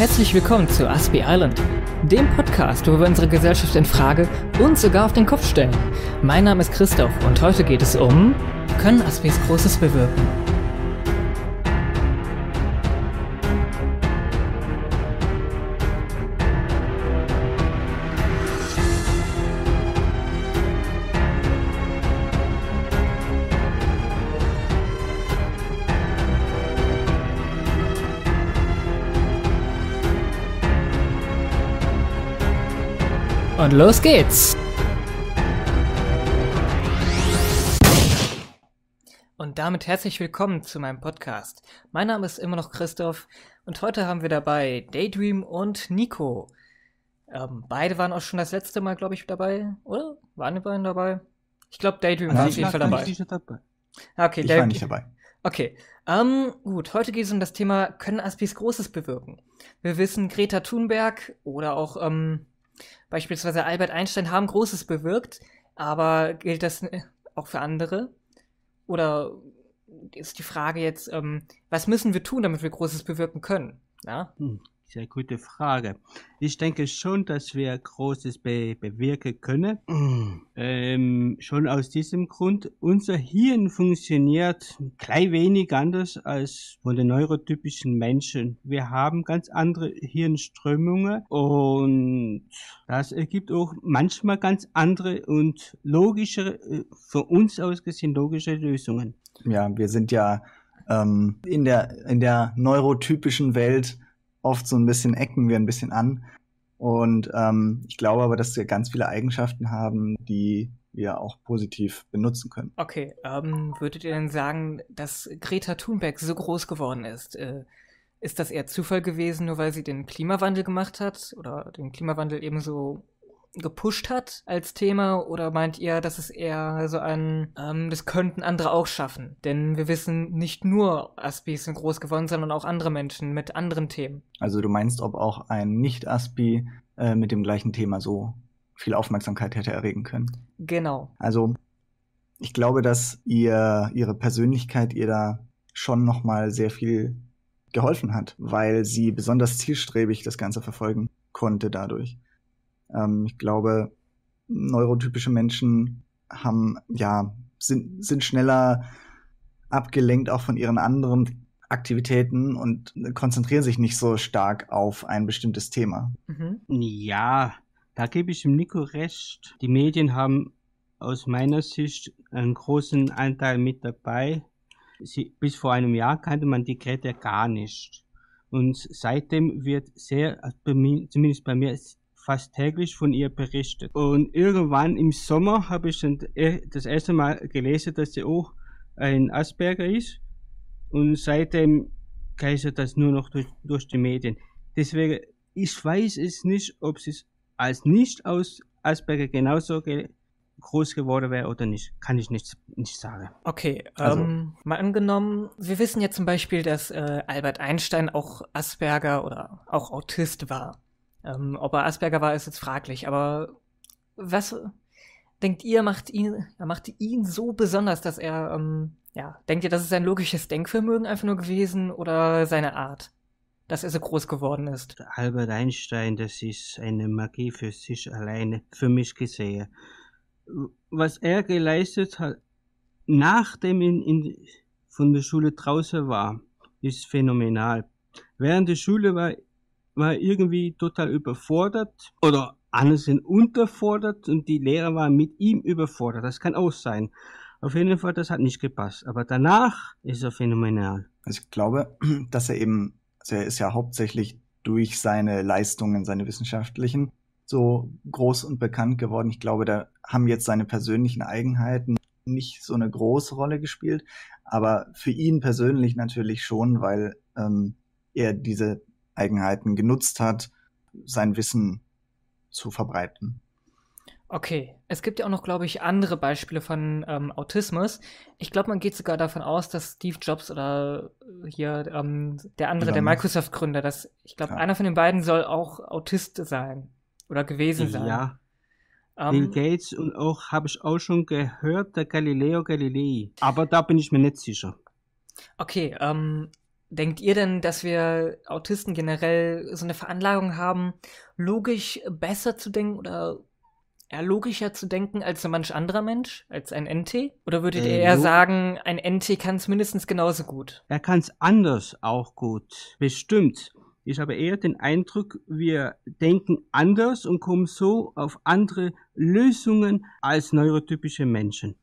herzlich willkommen zu Aspie Island, dem Podcast, wo wir unsere Gesellschaft in Frage und sogar auf den Kopf stellen. Mein Name ist Christoph und heute geht es um Können Aspies Großes bewirken? Und los geht's! Und damit herzlich willkommen zu meinem Podcast. Mein Name ist immer noch Christoph und heute haben wir dabei Daydream und Nico. Ähm, beide waren auch schon das letzte Mal, glaube ich, dabei, oder? Waren die beiden dabei? Ich glaube, Daydream war auf jeden Fall dabei. dabei. Ah, Okay, Ich Day- war nicht dabei. Okay, ähm, gut, heute geht es um das Thema, können Aspis Großes bewirken? Wir wissen, Greta Thunberg oder auch ähm, beispielsweise Albert Einstein haben Großes bewirkt, aber gilt das äh, auch für andere? Oder ist die Frage jetzt, ähm, was müssen wir tun, damit wir Großes bewirken können? Ja? Hm, sehr gute Frage. Ich denke schon, dass wir Großes be bewirken können. Ähm, schon aus diesem Grund, unser Hirn funktioniert ein klein wenig anders als von den neurotypischen Menschen. Wir haben ganz andere Hirnströmungen und das ergibt auch manchmal ganz andere und logischere, äh, von uns aus gesehen logische Lösungen. Ja, wir sind ja ähm, in der in der neurotypischen Welt oft so ein bisschen ecken wir ein bisschen an. Und ähm, ich glaube aber, dass wir ganz viele Eigenschaften haben, die wir auch positiv benutzen können. Okay, ähm, würdet ihr denn sagen, dass Greta Thunberg so groß geworden ist? Äh, ist das eher Zufall gewesen, nur weil sie den Klimawandel gemacht hat oder den Klimawandel eben so gepusht hat als Thema? Oder meint ihr, dass es eher so ein, ähm, das könnten andere auch schaffen? Denn wir wissen, nicht nur Aspis sind groß geworden, sondern auch andere Menschen mit anderen Themen. Also du meinst, ob auch ein Nicht-Aspi äh, mit dem gleichen Thema so viel Aufmerksamkeit hätte erregen können? Genau. Also ich glaube, dass ihr ihre Persönlichkeit ihr da schon noch mal sehr viel geholfen hat, weil sie besonders zielstrebig das Ganze verfolgen konnte dadurch. Ähm, ich glaube, neurotypische Menschen haben ja sind sind schneller abgelenkt auch von ihren anderen Aktivitäten und konzentrieren sich nicht so stark auf ein bestimmtes Thema. Mhm. Ja, da gebe ich dem Nico recht. Die Medien haben aus meiner Sicht einen großen Anteil mit dabei. Sie, bis vor einem Jahr kannte man die Greta gar nicht. Und seitdem wird sehr, also bei mir, zumindest bei mir, fast täglich von ihr berichtet. Und irgendwann im Sommer habe ich dann äh, das erste Mal gelesen, dass sie auch ein Asperger ist. Und seitdem geistert das nur noch durch, durch die Medien. Deswegen, ich weiß es nicht, ob sie als nicht aus Asperger genauso ge groß geworden wäre oder nicht. Kann ich nicht, nicht sagen. Okay, Also- ähm, mal angenommen, wir wissen ja zum Beispiel, dass äh, Albert Einstein auch Asperger oder auch Autist war. Ähm, ob er Asperger war, ist jetzt fraglich, aber was denkt ihr, macht ihn, er macht ihn so besonders, dass er, ähm, ja, denkt ihr, das ist sein logisches Denkvermögen einfach nur gewesen oder seine Art, dass er so groß geworden ist? Albert Einstein, das ist eine Magie für sich alleine, für mich gesehen. Was er geleistet hat, nachdem in, von der Schule draußen war, ist phänomenal. Während der Schule war, war irgendwie total überfordert oder andere sind unterfordert und die Lehrer waren mit ihm überfordert. Das kann auch sein. Auf jeden Fall, das hat nicht gepasst. Aber danach ist er phänomenal. Also ich glaube, dass er eben, also er ist ja hauptsächlich durch seine Leistungen, seine wissenschaftlichen, so groß und bekannt geworden. Ich glaube, da haben jetzt seine persönlichen Eigenheiten nicht so eine große Rolle gespielt, aber für ihn persönlich natürlich schon, weil ähm, er diese Eigenheiten genutzt hat, sein Wissen zu verbreiten. Okay, es gibt ja auch noch, glaube ich, andere Beispiele von ähm, Autismus. Ich glaube, man geht sogar davon aus, dass Steve Jobs oder äh, hier ähm, der andere, der. Microsoft-Gründer, dass ich glaube, Ja. einer von den beiden soll auch Autist sein oder gewesen sein. Ja, Bill ähm, Gates und auch habe ich auch schon gehört, der Galileo Galilei. Aber da bin ich mir nicht sicher. okay, ähm, denkt ihr denn, dass wir Autisten generell so eine Veranlagung haben, logisch besser zu denken oder eher logischer zu denken als so manch anderer Mensch, als ein NT? Oder würdet ihr Äh, eher sagen, ein NT kann es mindestens genauso gut? Er kann es anders auch gut. Bestimmt. Ich habe eher den Eindruck, wir denken anders und kommen so auf andere Lösungen als neurotypische Menschen.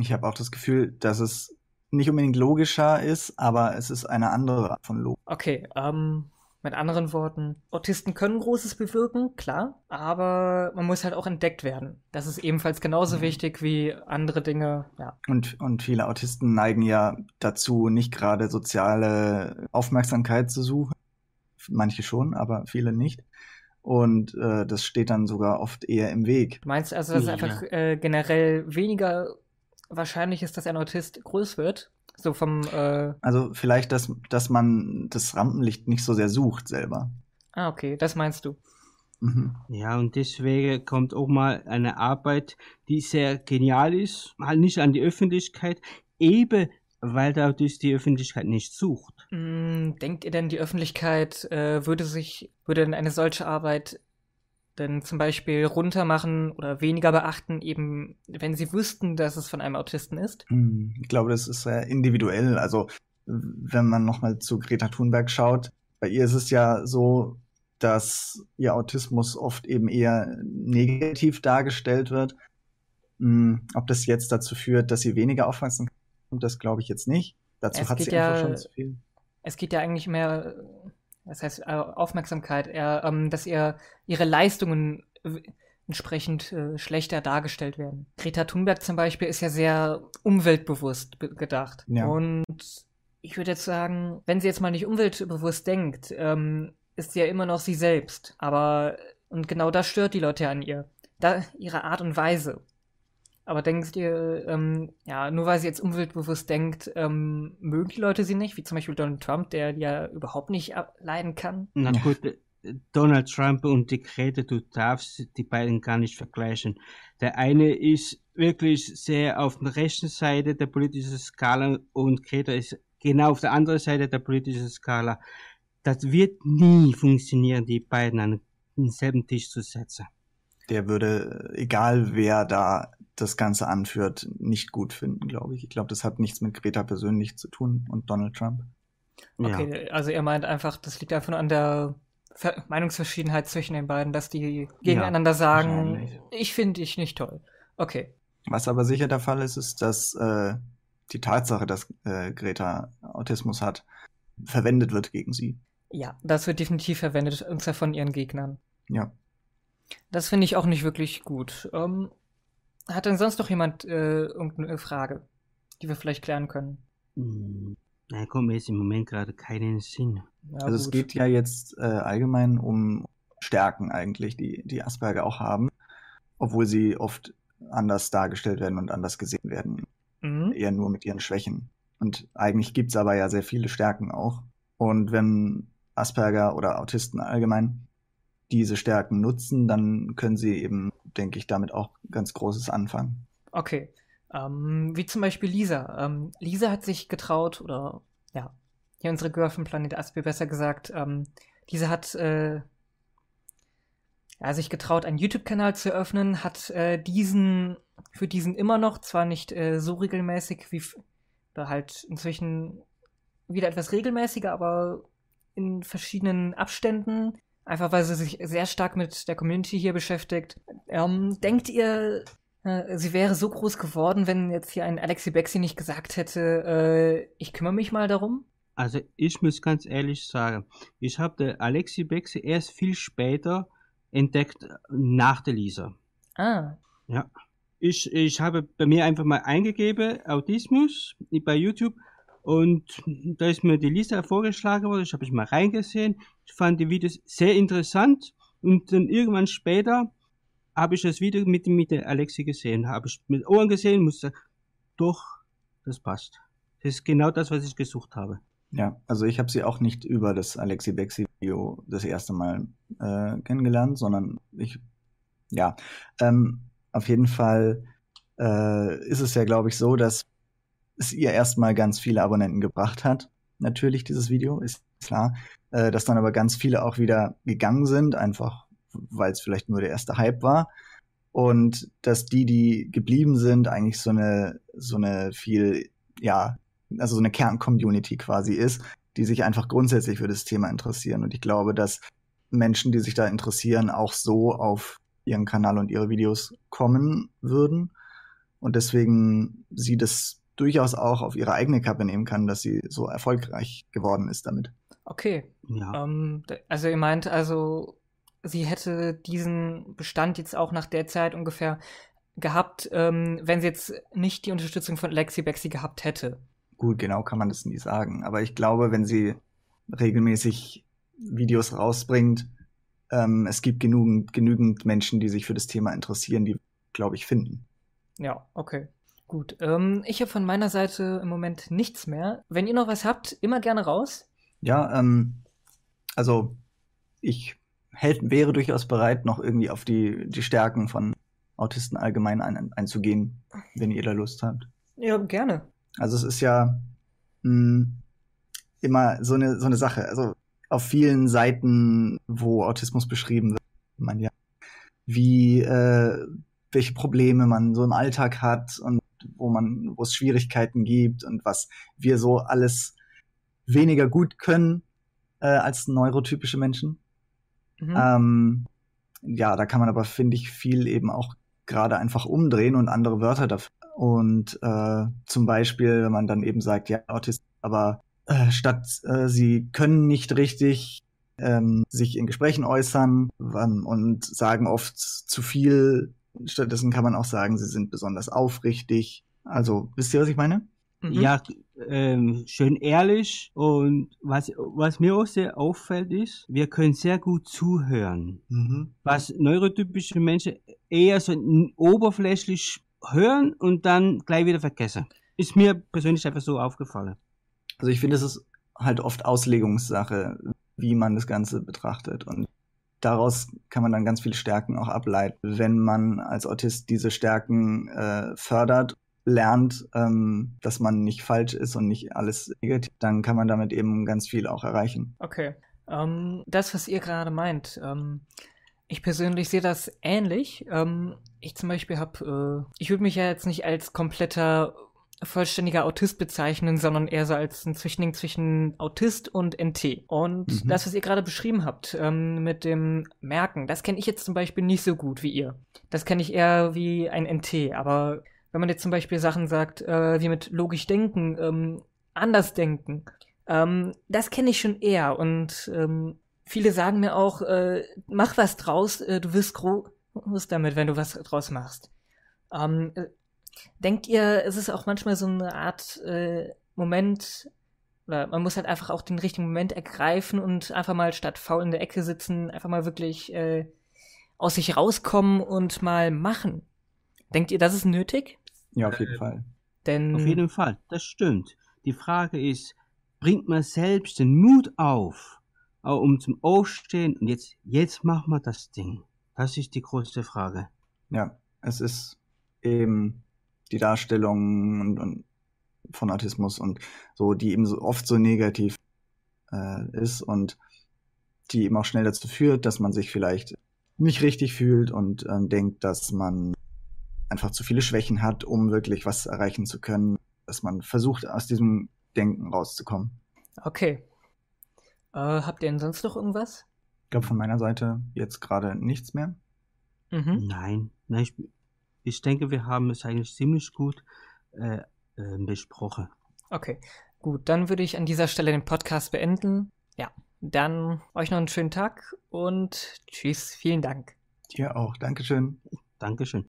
Ich habe auch das Gefühl, dass es nicht unbedingt logischer ist, aber es ist eine andere Art von Logik. Okay, ähm, mit anderen Worten, Autisten können Großes bewirken, klar, aber man muss halt auch entdeckt werden. Das ist ebenfalls genauso Mhm. wichtig wie andere Dinge, ja. Und, und viele Autisten neigen ja dazu, nicht gerade soziale Aufmerksamkeit zu suchen. Manche schon, aber viele nicht. Und äh, das steht dann sogar oft eher im Weg. Du meinst also, dass es Ja. einfach äh, generell weniger wahrscheinlich ist, dass ein Autist groß wird? So vom, äh, Also vielleicht, dass, dass man das Rampenlicht nicht so sehr sucht selber. ah, okay, das meinst du. Mhm. Ja, und deswegen kommt auch mal eine Arbeit, die sehr genial ist, mal nicht an die Öffentlichkeit, eben weil der Autist die Öffentlichkeit nicht sucht. Mm, denkt ihr denn, die Öffentlichkeit äh, würde sich, würde denn eine solche Arbeit denn zum Beispiel runtermachen oder weniger beachten, eben wenn sie wüssten, dass es von einem Autisten ist? Hm, Ich glaube, das ist sehr individuell. Also wenn man nochmal zu Greta Thunberg schaut, bei ihr ist es ja so, dass ihr Autismus oft eben eher negativ dargestellt wird. Hm, Ob das jetzt dazu führt, dass sie weniger Aufmerksamkeit bekommt, das glaube ich jetzt nicht. Dazu Es hat sie einfach ja- schon zu viel. Es geht ja eigentlich mehr, das heißt äh, Aufmerksamkeit, eher, ähm, dass ihr ihre Leistungen entsprechend äh, schlechter dargestellt werden. Greta Thunberg zum Beispiel ist ja sehr umweltbewusst be- gedacht. Ja. Und ich würde jetzt sagen, wenn sie jetzt mal nicht umweltbewusst denkt, ähm, ist sie ja immer noch sie selbst. Aber, und genau das stört die Leute an ihr. Da, ihre Art und Weise. Aber denkt ihr, ähm, ja, nur weil sie jetzt umweltbewusst denkt, ähm, mögen die Leute sie nicht, wie zum Beispiel Donald Trump, der ja überhaupt nicht leiden kann? Na gut, äh, Donald Trump und die Greta, du darfst die beiden gar nicht vergleichen. Der eine ist wirklich sehr auf der rechten Seite der politischen Skala und Greta ist genau auf der anderen Seite der politischen Skala. Das wird nie funktionieren, die beiden an denselben Tisch zu setzen. Der würde, egal wer da das Ganze anführt, nicht gut finden, glaube ich. Ich glaube, das hat nichts mit Greta persönlich zu tun und Donald Trump. Ja. Okay, also er meint einfach, das liegt einfach nur an der Ver Meinungsverschiedenheit zwischen den beiden, dass die gegeneinander sagen, wahrscheinlich. ich finde dich nicht toll. Okay. Was aber sicher der Fall ist, ist, dass äh, die Tatsache, dass äh, Greta Autismus hat, verwendet wird gegen sie. Ja, das wird definitiv verwendet, und zwar von ihren Gegnern. Ja. Das finde ich auch nicht wirklich gut. Ähm, hat denn sonst noch jemand äh, irgendeine Frage, die wir vielleicht klären können? Hm, Da kommt mir jetzt im Moment gerade keinen Sinn. Ja, also es gut. geht ja jetzt äh, allgemein um Stärken eigentlich, die, die Asperger auch haben, obwohl sie oft anders dargestellt werden und anders gesehen werden. Mhm. eher nur mit ihren Schwächen. Und eigentlich gibt's aber ja sehr viele Stärken auch. Und wenn Asperger oder Autisten allgemein diese Stärken nutzen, dann können sie eben, denke ich, damit auch ganz Großes anfangen. Okay. Ähm, wie zum Beispiel Lisa. Ähm, Lisa hat sich getraut, oder ja, hier unsere Girl vom Planet Aspi besser gesagt, ähm, Lisa hat äh, ja, sich getraut, einen YouTube-Kanal zu eröffnen, hat äh, diesen für diesen immer noch, zwar nicht äh, so regelmäßig wie oder halt inzwischen wieder etwas regelmäßiger, aber in verschiedenen Abständen, einfach weil sie sich sehr stark mit der Community hier beschäftigt. Ähm, denkt ihr, äh, sie wäre so groß geworden, wenn jetzt hier ein Alexi Bexi nicht gesagt hätte, äh, ich kümmere mich mal darum? Also ich muss ganz ehrlich sagen, ich habe Alexi Bexi erst viel später entdeckt nach der Lisa. Ah, Ich, ich habe bei mir einfach mal eingegeben, Autismus bei YouTube und da ist mir die Lisa vorgeschlagen worden, ich habe ich mal reingesehen, ich fand die Videos sehr interessant und dann irgendwann später habe ich das Video mit, mit der Alexi gesehen, habe ich mit Ohren gesehen, musste doch, das passt. Das ist genau das, was ich gesucht habe. Ja, also ich habe sie auch nicht über das Alexi Bexi Video das erste Mal äh, kennengelernt, sondern ich, ja, ähm, auf jeden Fall äh, ist es ja, glaube ich, so, dass es ihr erstmal ganz viele Abonnenten gebracht hat, natürlich, dieses Video, ist klar. Äh, dass dann aber ganz viele auch wieder gegangen sind, einfach weil es vielleicht nur der erste Hype war. Und dass die, die geblieben sind, eigentlich so eine, so eine viel, ja, also so eine Kern-Community quasi ist, die sich einfach grundsätzlich für das Thema interessieren. Und ich glaube, dass Menschen, die sich da interessieren, auch so auf ihren Kanal und ihre Videos kommen würden. Und deswegen sie das durchaus auch auf ihre eigene Kappe nehmen kann, dass sie so erfolgreich geworden ist damit. Okay. Ja. Ähm, also ihr meint also, sie hätte diesen Bestand jetzt auch nach der Zeit ungefähr gehabt, ähm, wenn sie jetzt nicht die Unterstützung von Lexi Bexi gehabt hätte. Gut, genau kann man das nie sagen. Aber ich glaube, wenn sie regelmäßig Videos rausbringt, ähm, es gibt genügend, genügend Menschen, die sich für das Thema interessieren, die, glaube ich, finden. Ja, okay. Gut. Ähm, ich habe von meiner Seite im Moment nichts mehr. Wenn ihr noch was habt, immer gerne raus. Ja, ähm, also ich hält, wäre durchaus bereit, noch irgendwie auf die, die Stärken von Autisten allgemein ein, einzugehen, wenn ihr da Lust habt. Ja, gerne. Also es ist ja mh, hm, immer so eine, so eine Sache. Also auf vielen Seiten, wo Autismus beschrieben wird, man ja, wie, äh, welche Probleme man so im Alltag hat und wo man, wo es Schwierigkeiten gibt und was wir so alles weniger gut können äh, als neurotypische Menschen. Mhm. Ähm, ja, da kann man aber, finde ich, viel eben auch gerade einfach umdrehen und andere Wörter dafür. Und äh, zum Beispiel, wenn man dann eben sagt, ja, Autist, aber äh, statt äh, sie können nicht richtig ähm, sich in Gesprächen äußern ähm, und sagen oft zu viel. Stattdessen kann man auch sagen, sie sind besonders aufrichtig. Also, wisst ihr, was ich meine? Mhm. Ja, ähm, schön ehrlich und was, was mir auch sehr auffällt ist, wir können sehr gut zuhören. Mhm. Was neurotypische Menschen eher so oberflächlich hören und dann gleich wieder vergessen. Ist mir persönlich einfach so aufgefallen. Also ich finde, es ist halt oft Auslegungssache, wie man das Ganze betrachtet und daraus kann man dann ganz viele Stärken auch ableiten. Wenn man als Autist diese Stärken äh, fördert lernt, ähm, dass man nicht falsch ist und nicht alles negativ, dann kann man damit eben ganz viel auch erreichen. Okay. Ähm, das, was ihr gerade meint, ähm, ich persönlich sehe das ähnlich. Ähm, ich zum Beispiel habe, äh, ich würde mich ja jetzt nicht als kompletter vollständiger Autist bezeichnen, sondern eher so als ein Zwischending zwischen Autist und NT. Und mhm. das, was ihr gerade beschrieben habt, ähm, mit dem Merken, das kenne ich jetzt zum Beispiel nicht so gut wie ihr. Das kenne ich eher wie ein NT, aber wenn man jetzt zum Beispiel Sachen sagt, äh, wie mit logisch denken, ähm, anders denken, ähm, das kenne ich schon eher. Und ähm, viele sagen mir auch, äh, mach was draus, äh, du wirst groß damit, wenn du was draus machst. Ähm, äh, denkt ihr, es ist auch manchmal so eine Art äh, Moment, oder man muss halt einfach auch den richtigen Moment ergreifen und einfach mal statt faul in der Ecke sitzen, einfach mal wirklich äh, aus sich rauskommen und mal machen. Denkt ihr, das ist nötig? Ja, auf jeden äh, Fall. Denn auf jeden Fall, das stimmt. Die Frage ist, bringt man selbst den Mut auf, um zum Aufstehen und jetzt, jetzt machen wir das Ding. Das ist die größte Frage. Ja, es ist eben die Darstellung und, und von Autismus und so, die eben so oft so negativ äh, ist und die eben auch schnell dazu führt, dass man sich vielleicht nicht richtig fühlt und äh, denkt, dass man einfach zu viele Schwächen hat, um wirklich was erreichen zu können, dass man versucht, aus diesem Denken rauszukommen. Okay. Äh, habt ihr denn sonst noch irgendwas? Ich glaube, von meiner Seite jetzt gerade nichts mehr. Mhm. Nein, nein ich, ich, denke, wir haben es eigentlich ziemlich gut äh, äh, besprochen. Okay, gut. Dann würde ich an dieser Stelle den Podcast beenden. Ja, dann euch noch einen schönen Tag und tschüss. Vielen Dank. Dir auch. Dankeschön. Dankeschön.